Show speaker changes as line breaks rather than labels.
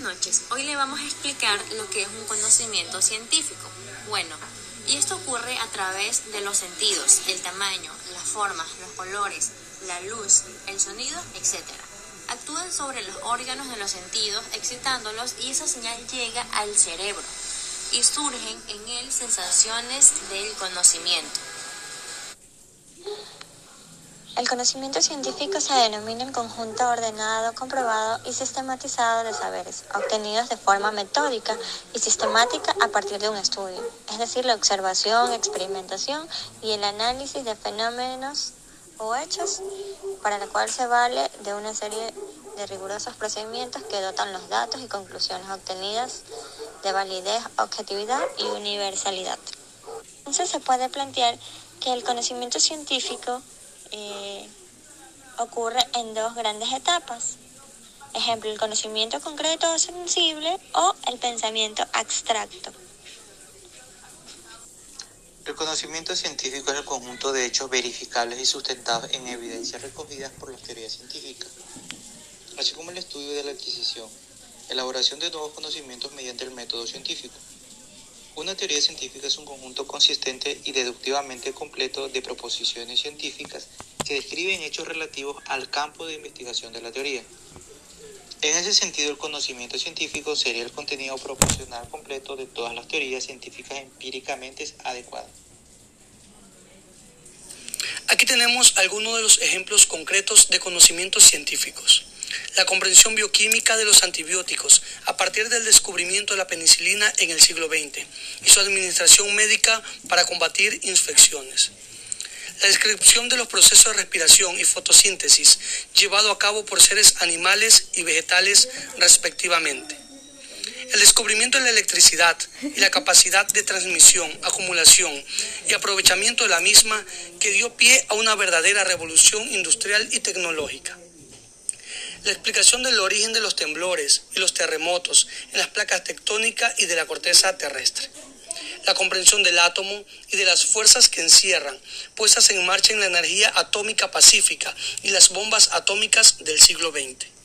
noches. Hoy le vamos a explicar lo que es un conocimiento científico. Bueno, y esto ocurre a través de los sentidos, el tamaño, las formas, los colores, la luz, el sonido, etc. Actúan sobre los órganos de los sentidos, excitándolos y esa señal llega al cerebro y surgen en él sensaciones del conocimiento.
El conocimiento científico se denomina el conjunto ordenado, comprobado y sistematizado de saberes, obtenidos de forma metódica y sistemática a partir de un estudio, es decir, la observación, experimentación y el análisis de fenómenos o hechos, para la cual se vale de una serie de rigurosos procedimientos que dotan los datos y conclusiones obtenidas de validez, objetividad y universalidad. Entonces se puede plantear que el conocimiento científico eh, ocurre en dos grandes etapas. Ejemplo, el conocimiento concreto o sensible o el pensamiento abstracto.
El conocimiento científico es el conjunto de hechos verificables y sustentados en evidencias recogidas por las teorías científicas, así como el estudio de la adquisición, elaboración de nuevos conocimientos mediante el método científico. Una teoría científica es un conjunto consistente y deductivamente completo de proposiciones científicas que describen hechos relativos al campo de investigación de la teoría. En ese sentido, el conocimiento científico sería el contenido proporcional completo de todas las teorías científicas empíricamente adecuadas.
Aquí tenemos algunos de los ejemplos concretos de conocimientos científicos la comprensión bioquímica de los antibióticos a partir del descubrimiento de la penicilina en el siglo XX y su administración médica para combatir infecciones. La descripción de los procesos de respiración y fotosíntesis llevado a cabo por seres animales y vegetales respectivamente. El descubrimiento de la electricidad y la capacidad de transmisión, acumulación y aprovechamiento de la misma que dio pie a una verdadera revolución industrial y tecnológica la explicación del origen de los temblores y los terremotos en las placas tectónicas y de la corteza terrestre, la comprensión del átomo y de las fuerzas que encierran, puestas en marcha en la energía atómica pacífica y las bombas atómicas del siglo XX